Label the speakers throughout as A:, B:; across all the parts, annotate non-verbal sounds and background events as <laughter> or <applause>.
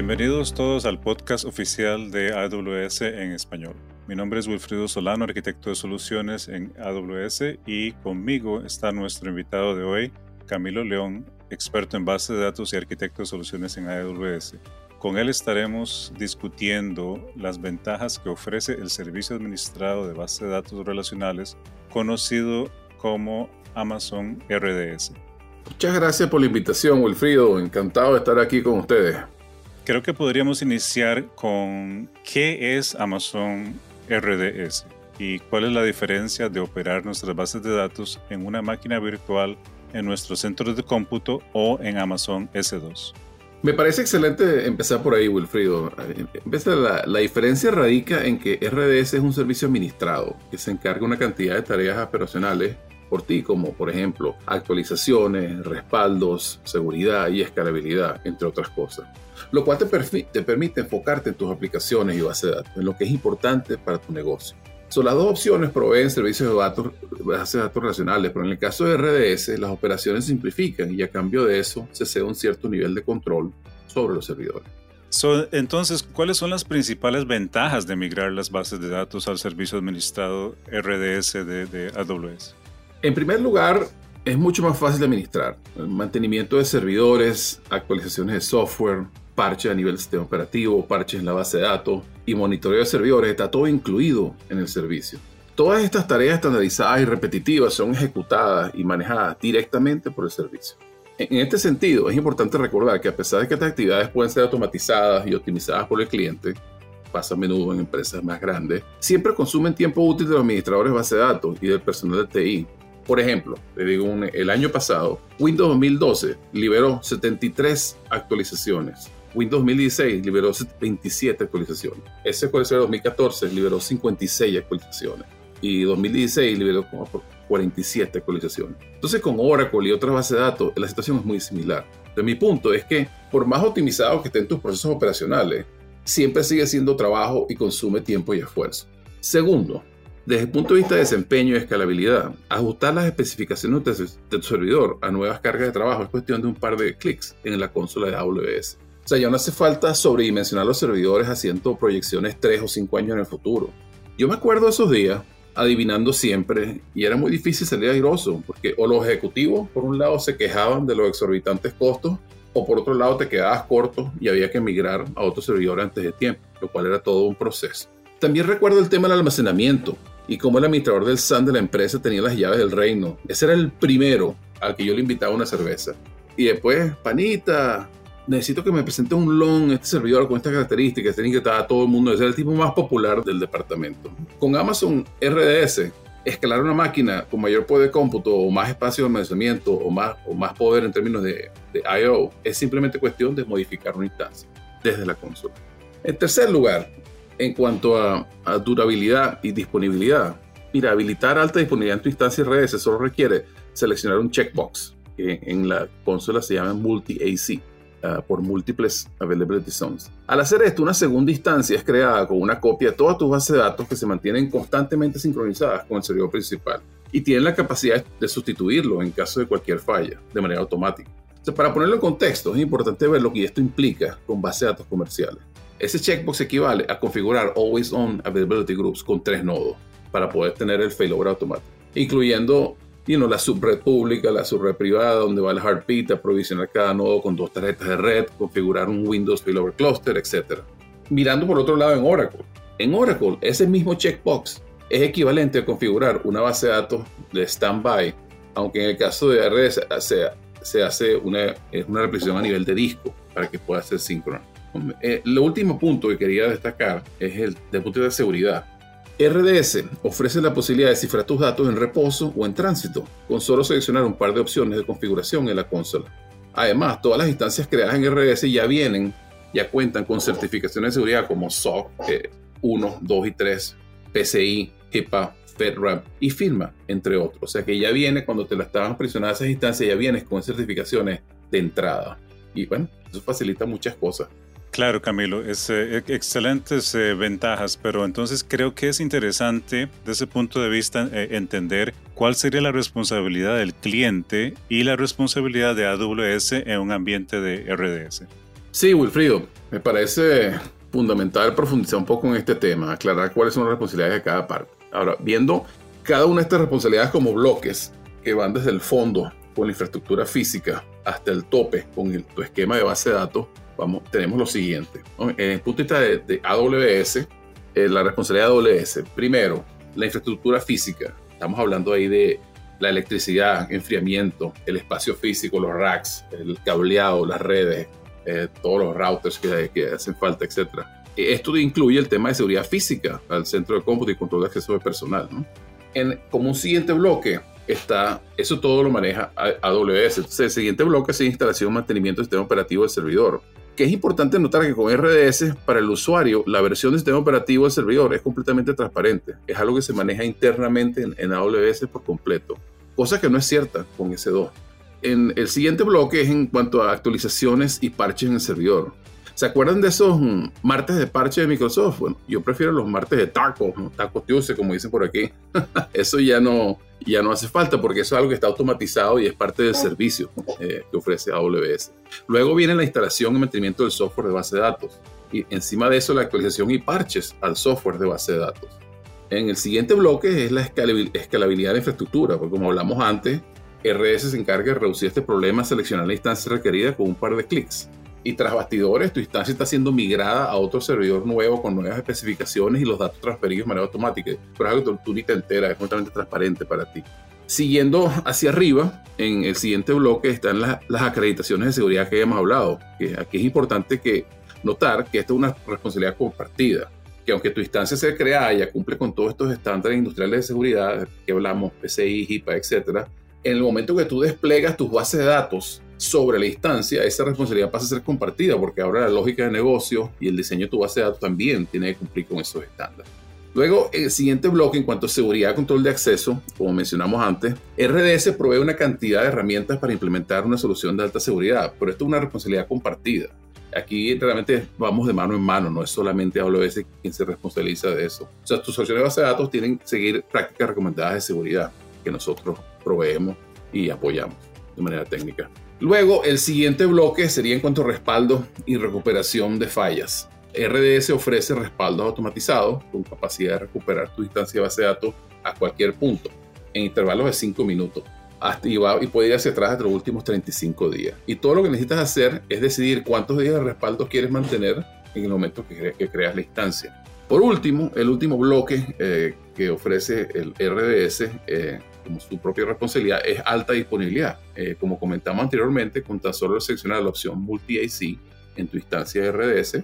A: Bienvenidos todos al podcast oficial de AWS en español. Mi nombre es Wilfrido Solano, arquitecto de soluciones en AWS y conmigo está nuestro invitado de hoy, Camilo León, experto en base de datos y arquitecto de soluciones en AWS. Con él estaremos discutiendo las ventajas que ofrece el servicio administrado de base de datos relacionales conocido como Amazon RDS.
B: Muchas gracias por la invitación, Wilfrido. Encantado de estar aquí con ustedes.
A: Creo que podríamos iniciar con qué es Amazon RDS y cuál es la diferencia de operar nuestras bases de datos en una máquina virtual en nuestros centros de cómputo o en Amazon S2.
B: Me parece excelente empezar por ahí, Wilfrido. La, la diferencia radica en que RDS es un servicio administrado que se encarga una cantidad de tareas operacionales por ti, como por ejemplo actualizaciones, respaldos, seguridad y escalabilidad, entre otras cosas. Lo cual te, te permite enfocarte en tus aplicaciones y base de datos, en lo que es importante para tu negocio. Son las dos opciones proveen servicios de datos, bases de datos relacionales, pero en el caso de RDS las operaciones se simplifican y a cambio de eso se cede un cierto nivel de control sobre los servidores.
A: entonces, ¿cuáles son las principales ventajas de migrar las bases de datos al servicio administrado RDS de, de AWS?
B: En primer lugar, es mucho más fácil de administrar. El mantenimiento de servidores, actualizaciones de software, parches a nivel sistema operativo, parches en la base de datos y monitoreo de servidores, está todo incluido en el servicio. Todas estas tareas estandarizadas y repetitivas son ejecutadas y manejadas directamente por el servicio. En este sentido, es importante recordar que a pesar de que estas actividades pueden ser automatizadas y optimizadas por el cliente, pasa a menudo en empresas más grandes, siempre consumen tiempo útil de los administradores de base de datos y del personal de TI por ejemplo, le digo, el año pasado, Windows 2012 liberó 73 actualizaciones. Windows 2016 liberó 27 actualizaciones. SQL Server 2014 liberó 56 actualizaciones. Y 2016 liberó como 47 actualizaciones. Entonces, con Oracle y otras bases de datos, la situación es muy similar. De mi punto es que, por más optimizados que estén tus procesos operacionales, siempre sigue siendo trabajo y consume tiempo y esfuerzo. Segundo, desde el punto de vista de desempeño y escalabilidad, ajustar las especificaciones de tu servidor a nuevas cargas de trabajo es cuestión de un par de clics en la consola de AWS. O sea, ya no hace falta sobredimensionar los servidores haciendo proyecciones 3 o 5 años en el futuro. Yo me acuerdo esos días adivinando siempre y era muy difícil salir airoso porque o los ejecutivos por un lado se quejaban de los exorbitantes costos o por otro lado te quedabas corto y había que migrar a otro servidor antes de tiempo, lo cual era todo un proceso. También recuerdo el tema del almacenamiento y como el administrador del SAN de la empresa tenía las llaves del reino. Ese era el primero al que yo le invitaba una cerveza. Y después, panita, necesito que me presente un long, este servidor con estas características, tiene que estar todo el mundo, ese era el tipo más popular del departamento. Con Amazon RDS, escalar una máquina con mayor poder de cómputo o más espacio de almacenamiento o más, o más poder en términos de, de I.O. es simplemente cuestión de modificar una instancia desde la consola. En tercer lugar, en cuanto a, durabilidad y disponibilidad, mira, habilitar alta disponibilidad en tu instancia RDS solo requiere seleccionar un checkbox que en la consola se llama Multi-AC. Ah, por múltiples availability zones. Al hacer esto, una segunda instancia es creada con una copia de todas tus bases de datos que se mantienen constantemente sincronizadas con el servidor principal y tienen la capacidad de sustituirlo en caso de cualquier falla de manera automática. para ponerlo en contexto, es importante ver lo que esto implica con bases de datos comerciales. Ese checkbox equivale a configurar Always On Availability Groups con tres nodos para poder tener el failover automático, incluyendo la subred pública, la subred privada, donde va el heartbeat, aprovisionar cada nodo con dos tarjetas de red, configurar un Windows Failover Cluster, etc. Mirando por otro lado en Oracle. En Oracle, ese mismo checkbox es equivalente a configurar una base de datos de standby, aunque en el caso de RDS se, hace una, una replicación a nivel de disco para que pueda ser síncrono. Eh, lo último punto que quería destacar es el de punto de seguridad. RDS ofrece la posibilidad de cifrar tus datos en reposo o en tránsito, con solo seleccionar un par de opciones de configuración en la consola. Además, todas las instancias creadas en RDS ya vienen, ya cuentan con certificaciones de seguridad como SOC 1, 2 y 3, PCI, HIPAA, FedRAMP y FIRMA, entre otros. O sea que ya viene, cuando te la estaban presionando esas instancias, ya vienes con certificaciones de entrada. Y bueno, eso facilita muchas cosas.
A: Claro, Camilo, es eh, excelentes eh, ventajas, pero entonces creo que es interesante desde ese punto de vista eh, entender cuál sería la responsabilidad del cliente y la responsabilidad de AWS en un ambiente de RDS.
B: Sí, Wilfrido, me parece fundamental profundizar un poco en este tema, aclarar cuáles son las responsabilidades de cada parte. Ahora, viendo cada una de estas responsabilidades como bloques que van desde el fondo con la infraestructura física hasta el tope con el, tu esquema de base de datos, vamos, tenemos lo siguiente. En el punto de vista de, AWS, eh, la responsabilidad de AWS, primero, la infraestructura física. Estamos hablando ahí de la electricidad, enfriamiento, el espacio físico, los racks, el cableado, las redes, eh, todos los routers que, que hacen falta, etc. Esto incluye el tema de seguridad física al centro de cómputo y control de acceso de personal. En, como un siguiente bloque está, eso todo lo maneja AWS. Entonces, el siguiente bloque es instalación, mantenimiento del sistema operativo del servidor. Que es importante notar que con RDS, para el usuario, la versión del sistema operativo del servidor es completamente transparente. Es algo que se maneja internamente en, AWS por completo cosa que no es cierta con S2. En el siguiente bloque es en cuanto a actualizaciones y parches en el servidor. ¿Se acuerdan de esos mm, martes de parche de Microsoft? Bueno, yo prefiero los martes de taco, taco Tuesday, como dicen por aquí. <laughs> eso ya no, ya no hace falta porque eso es algo que está automatizado y es parte del servicio eh, que ofrece AWS. Luego viene la instalación y mantenimiento del software de base de datos. Y encima de eso, la actualización y parches al software de base de datos. En el siguiente bloque es la escalabilidad de la infraestructura, porque como hablamos antes, RS se encarga de reducir este problema, seleccionar la instancia requerida con un par de clics. Y tras bastidores, tu instancia está siendo migrada a otro servidor nuevo con nuevas especificaciones y los datos transferidos de manera automática. Pero es algo que tú ni te enteras, es completamente transparente para ti. Siguiendo hacia arriba, en el siguiente bloque están las acreditaciones de seguridad que hemos hablado. Que aquí es importante que notar que esta es una responsabilidad compartida que aunque tu instancia sea creada y ya cumple con todos estos estándares industriales de seguridad que hablamos, PCI, HIPAA, etcétera, en el momento que tú desplegas tus bases de datos sobre la instancia, esa responsabilidad pasa a ser compartida porque ahora la lógica de negocio y el diseño de tu base de datos también tiene que cumplir con esos estándares. Luego, el siguiente bloque en cuanto a seguridad control de acceso, como mencionamos antes, RDS provee una cantidad de herramientas para implementar una solución de alta seguridad, pero esto es una responsabilidad compartida. Aquí realmente vamos de mano en mano, no es solamente AWS quien se responsabiliza de eso. O sea, tus soluciones de base de datos tienen que seguir prácticas recomendadas de seguridad que nosotros proveemos y apoyamos de manera técnica. Luego, el siguiente bloque sería en cuanto a respaldo y recuperación de fallas. RDS ofrece respaldos automatizados con capacidad de recuperar tu instancia de base de datos a cualquier punto en intervalos de 5 minutos hasta y, y puede ir hacia atrás hasta los últimos 35 días. Y todo lo que necesitas hacer es decidir cuántos días de respaldo quieres mantener en el momento que, que creas la instancia. Por último, el último bloque eh, que ofrece el RDS eh, como su propia responsabilidad es alta disponibilidad. Eh, como comentamos anteriormente, con tan solo seleccionar la opción Multi-AC en tu instancia RDS,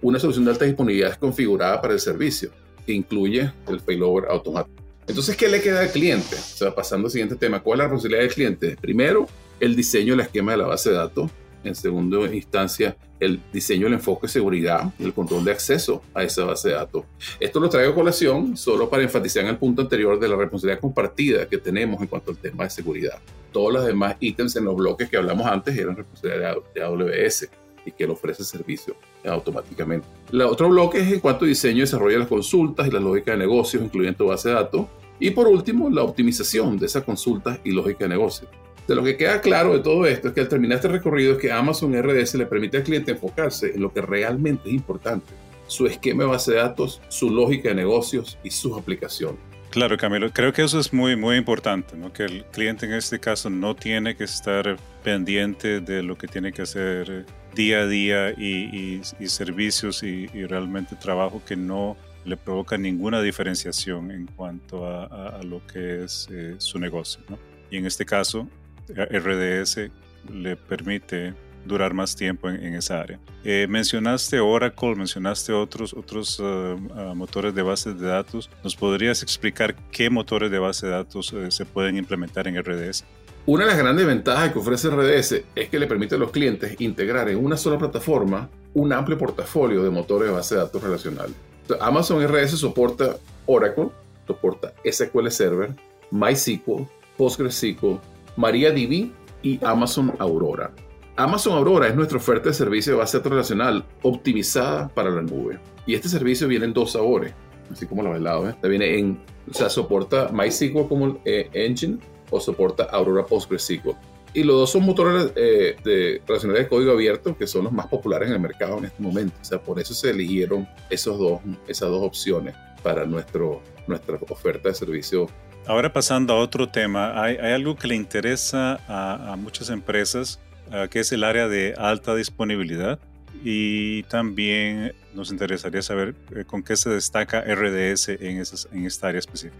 B: una solución de alta disponibilidad es configurada para el servicio, que incluye el failover automático. Entonces, ¿qué le queda al cliente? O sea, pasando al siguiente tema, ¿cuál es la responsabilidad del cliente? Primero, el diseño del esquema de la base de datos. En segunda instancia, el diseño del enfoque de seguridad y el control de acceso a esa base de datos. Esto lo traigo a colación solo para enfatizar en el punto anterior de la responsabilidad compartida que tenemos en cuanto al tema de seguridad. Todos los demás ítems en los bloques que hablamos antes eran responsabilidad de AWS y que lo ofrece servicio automáticamente. El otro bloque es en cuanto a diseño y desarrollo de las consultas y la lógica de negocios, incluyendo base de datos. Y por último, la optimización de esas consultas y lógica de negocio. De lo que queda claro de todo esto es que al terminar este recorrido es que Amazon RDS le permite al cliente enfocarse en lo que realmente es importante, su esquema de base de datos, su lógica de negocios y sus aplicaciones.
A: Claro, Camilo, creo que eso es muy, muy importante, ¿no? que el cliente en este caso no tiene que estar pendiente de lo que tiene que hacer día a día y, servicios y, realmente trabajo que no le provoca ninguna diferenciación en cuanto a, lo que es eh, su negocio. ¿no? Y en este caso, RDS le permite durar más tiempo en, esa área. Eh, mencionaste Oracle, mencionaste otros, otros eh, ah, motores de bases de datos. ¿Nos podrías explicar qué motores de base de datos eh, se pueden implementar en RDS?
B: Una de las grandes ventajas que ofrece RDS es que le permite a los clientes integrar en una sola plataforma un amplio portafolio de motores de base de datos relacionales. Amazon RDS soporta Oracle, soporta SQL Server, MySQL, PostgreSQL, MariaDB y Amazon Aurora. Amazon Aurora es nuestra oferta de servicio de base relacional optimizada para la nube. Y este servicio viene en dos sabores, así como lo del lado. ¿eh? Viene en, o sea, soporta MySQL como eh, engine o soporta Aurora PostgreSQL. Y los dos son motores eh, de relacionales de código abierto que son los más populares en el mercado en este momento. O sea, por eso se eligieron esos dos, esas dos opciones para nuestro, nuestra oferta de servicio.
A: Ahora pasando a otro tema, hay, hay algo que le interesa a, a muchas empresas, uh, que es el área de alta disponibilidad. Y también nos interesaría saber eh, con qué se destaca RDS en, esas, en esta área específica.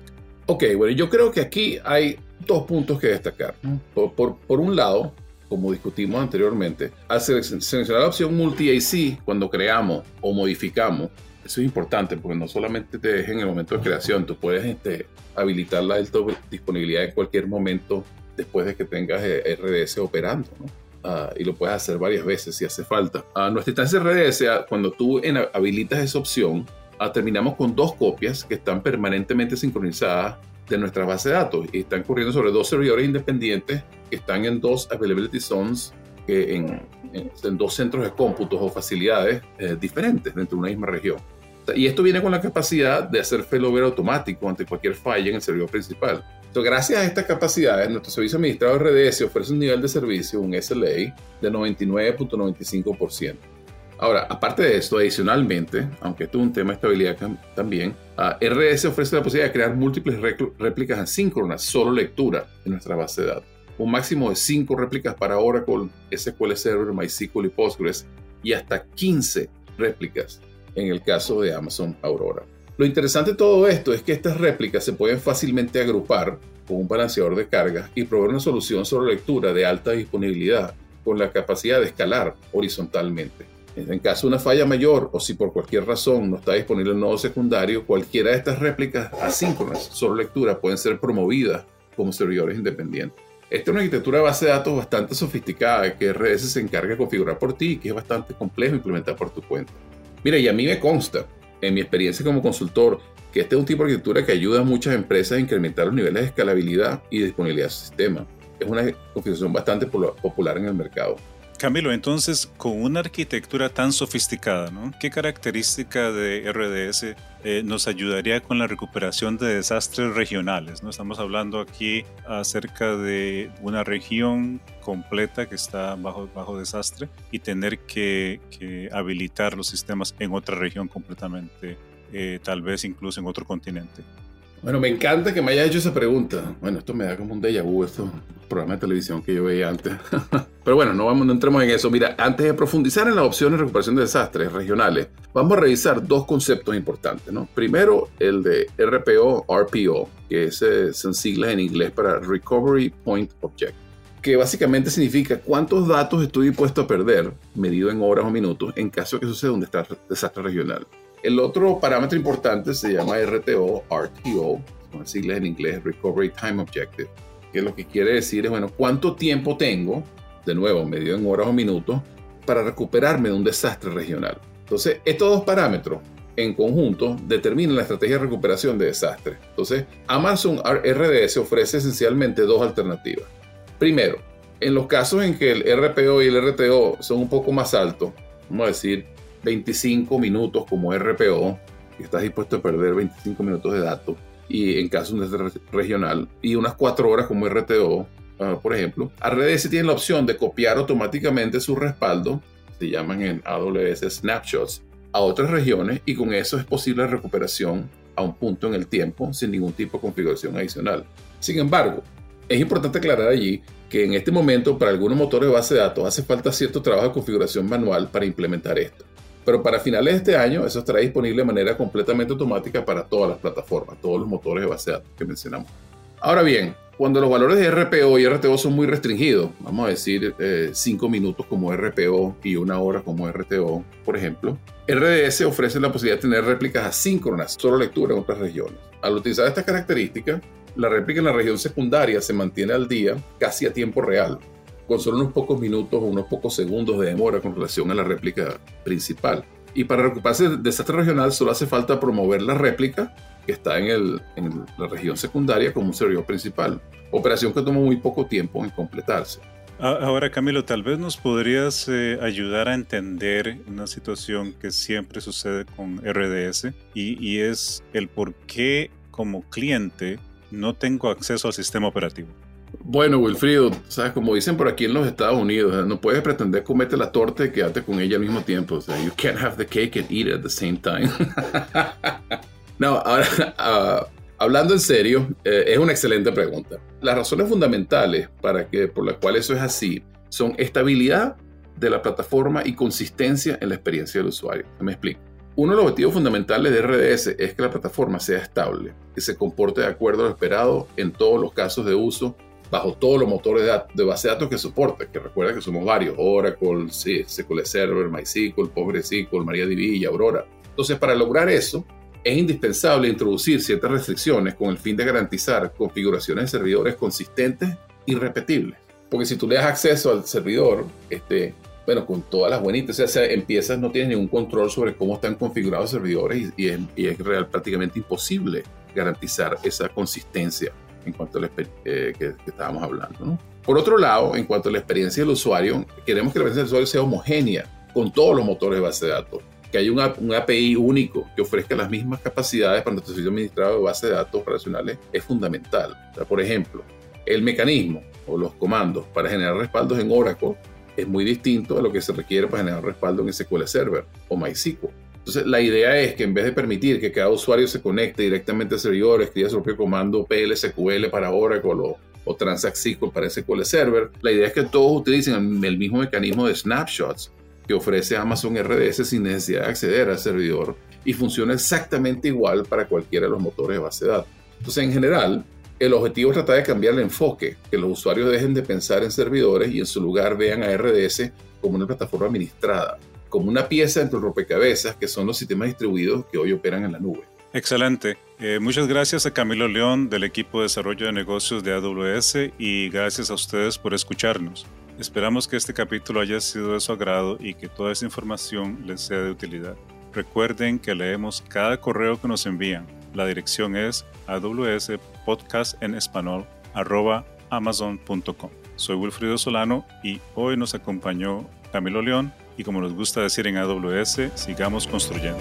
B: Ok, bueno, yo creo que aquí hay dos puntos que destacar. Por, por, por un lado, como discutimos anteriormente, al seleccionar la opción multi-AC cuando creamos o modificamos, eso es importante porque no solamente te deja en el momento de creación, tú puedes este, habilitar la disponibilidad en cualquier momento después de que tengas eh, RDS operando, ¿no? Uh, y lo puedes hacer varias veces si hace falta. A uh, nuestra instancia RDS, uh, cuando tú en, habilitas esa opción, terminamos con dos copias que están permanentemente sincronizadas de nuestra base de datos y están corriendo sobre dos servidores independientes que están en dos availability zones, que en, en, en, dos centros de cómputos o facilidades eh, diferentes dentro de una misma región. Y esto viene con la capacidad de hacer failover automático ante cualquier falla en el servidor principal. Entonces, gracias a estas capacidades, nuestro servicio administrado RDS ofrece un nivel de servicio, un SLA, de 99.95%. Ahora, aparte de esto, adicionalmente, aunque esto es un tema de estabilidad también, uh, RDS ofrece la posibilidad de crear múltiples réplicas asíncronas, solo lectura en nuestra base de datos. Un máximo de 5 réplicas para Oracle, SQL Server, MySQL y Postgres, y hasta 15 réplicas en el caso de Amazon Aurora. Lo interesante de todo esto es que estas réplicas se pueden fácilmente agrupar con un balanceador de carga y proveer una solución sobre lectura de alta disponibilidad con la capacidad de escalar horizontalmente. En caso de una falla mayor o si por cualquier razón no está disponible el nodo secundario, cualquiera de estas réplicas asíncronas sobre lectura pueden ser promovidas como servidores independientes. Esta es una arquitectura de base de datos bastante sofisticada que RS se encarga de configurar por ti y que es bastante complejo implementar por tu cuenta. Mira, y a mí me consta, en mi experiencia como consultor, que este es un tipo de arquitectura que ayuda a muchas empresas a incrementar los niveles de escalabilidad y disponibilidad de su sistema. Es una configuración bastante popular en el mercado.
A: Camilo, entonces, con una arquitectura tan sofisticada, ¿no? ¿qué característica de RDS eh, nos ayudaría con la recuperación de desastres regionales? ¿no? Estamos hablando aquí acerca de una región completa que está bajo, bajo desastre y tener que, que habilitar los sistemas en otra región completamente, eh, tal vez incluso en otro continente.
B: Bueno, me encanta que me hayas hecho esa pregunta. Bueno, esto me da como un déjà vu, estos programas de televisión que yo veía antes. <laughs> Pero bueno, no, vamos, no entremos en eso. Mira, antes de profundizar en las opciones de recuperación de desastres regionales, vamos a revisar dos conceptos importantes. ¿no? Primero, el de RPO, RPO, que es, eh, son siglas en inglés para Recovery Point Object, que básicamente significa cuántos datos estoy dispuesto a perder, medido en horas o minutos, en caso de que suceda un desastre regional. El otro parámetro importante se llama RTO, RTO, son siglas en inglés, Recovery Time Objective, que lo que quiere decir es, bueno, cuánto tiempo tengo, de nuevo, medio en horas o minutos, para recuperarme de un desastre regional. Entonces, estos dos parámetros en conjunto determinan la estrategia de recuperación de desastres. Entonces, Amazon RDS ofrece esencialmente dos alternativas. Primero, en los casos en que el RPO y el RTO son un poco más altos, vamos a decir 25 minutos como RPO, que estás dispuesto a perder 25 minutos de datos, y en caso de regional, y unas 4 horas como RTO, uh, ah, por ejemplo, RDS tiene la opción de copiar automáticamente su respaldo, se llaman en AWS snapshots, a otras regiones y con eso es posible la recuperación a un punto en el tiempo sin ningún tipo de configuración adicional. Sin embargo, es importante aclarar allí que en este momento para algunos motores de base de datos hace falta cierto trabajo de configuración manual para implementar esto. Pero para finales de este año eso estará disponible de manera completamente automática para todas las plataformas, todos los motores de base que mencionamos. Ahora bien, cuando los valores de RPO y RTO son muy restringidos, vamos a decir 5 eh, minutos como RPO y una hora como RTO, por ejemplo, RDS ofrece la posibilidad de tener réplicas asíncronas, solo lectura en otras regiones. Al utilizar estas características, la réplica en la región secundaria se mantiene al día casi a tiempo real, con solo unos pocos minutos o unos pocos segundos de demora con relación a la réplica principal. Y para recuperarse del desastre regional solo hace falta promover la réplica que está en, el, en la región secundaria como un servidor principal. Operación que toma muy poco tiempo en completarse.
A: Ahora, Camilo, tal vez nos podrías eh, ayudar a entender una situación que siempre sucede con RDS y, y es el por qué como cliente no tengo acceso al sistema operativo.
B: Bueno, Wilfrido, sabes, como dicen por aquí en los Estados Unidos, no puedes pretender comerte la torta y quedarte con ella al mismo tiempo. You can't have the cake and eat it at the same time. <laughs> no, ahora, uh, <laughs> hablando en serio, eh, es una excelente pregunta. Las razones fundamentales para que, por las cuales eso es así son estabilidad de la plataforma y consistencia en la experiencia del usuario. Me explico. Uno de los objetivos fundamentales de RDS es que la plataforma sea estable, que se comporte de acuerdo a lo esperado en todos los casos de uso, bajo todos los motores de, base de datos que soporte, que recuerda que somos varios, Oracle, SQL Server, MySQL, PostgreSQL, MariaDB y Aurora. Entonces, para lograr eso, es indispensable introducir ciertas restricciones con el fin de garantizar configuraciones de servidores consistentes y repetibles. Porque si tú le das acceso al servidor, este, bueno, con todas las buenitas, o sea, empiezas, no tienes ningún control sobre cómo están configurados los servidores y, es, real, prácticamente imposible garantizar esa consistencia en cuanto a la eh, que, estábamos hablando. Por otro lado, en cuanto a la experiencia del usuario, queremos que la experiencia del usuario sea homogénea con todos los motores de base de datos, que haya un API único que ofrezca las mismas capacidades para nuestro servicio administrado de base de datos operacionales es fundamental. por ejemplo, el mecanismo o los comandos para generar respaldos en Oracle es muy distinto a lo que se requiere para generar respaldo en SQL Server o MySQL. Entonces, la idea es que en vez de permitir que cada usuario se conecte directamente al servidor, escriba su propio comando PLSQL para Oracle o, o Transact SQL para SQL Server, la idea es que todos utilicen el mismo mecanismo de snapshots que ofrece Amazon RDS sin necesidad de acceder al servidor y funciona exactamente igual para cualquiera de los motores de base de datos. Entonces, en general, el objetivo es tratar de cambiar el enfoque, que los usuarios dejen de pensar en servidores y en su lugar vean a RDS como una plataforma administrada, como una pieza entre los rompecabezas que son los sistemas distribuidos que hoy operan en la nube.
A: Excelente. Eh, muchas gracias a Camilo León del equipo de desarrollo de negocios de AWS y gracias a ustedes por escucharnos. Esperamos que este capítulo haya sido de su agrado y que toda esa información les sea de utilidad. Recuerden que leemos cada correo que nos envían. La dirección es aws podcast en español amazon.com. Soy Wilfrido Solano y hoy nos acompañó Camilo León y como nos gusta decir en AWS, sigamos construyendo.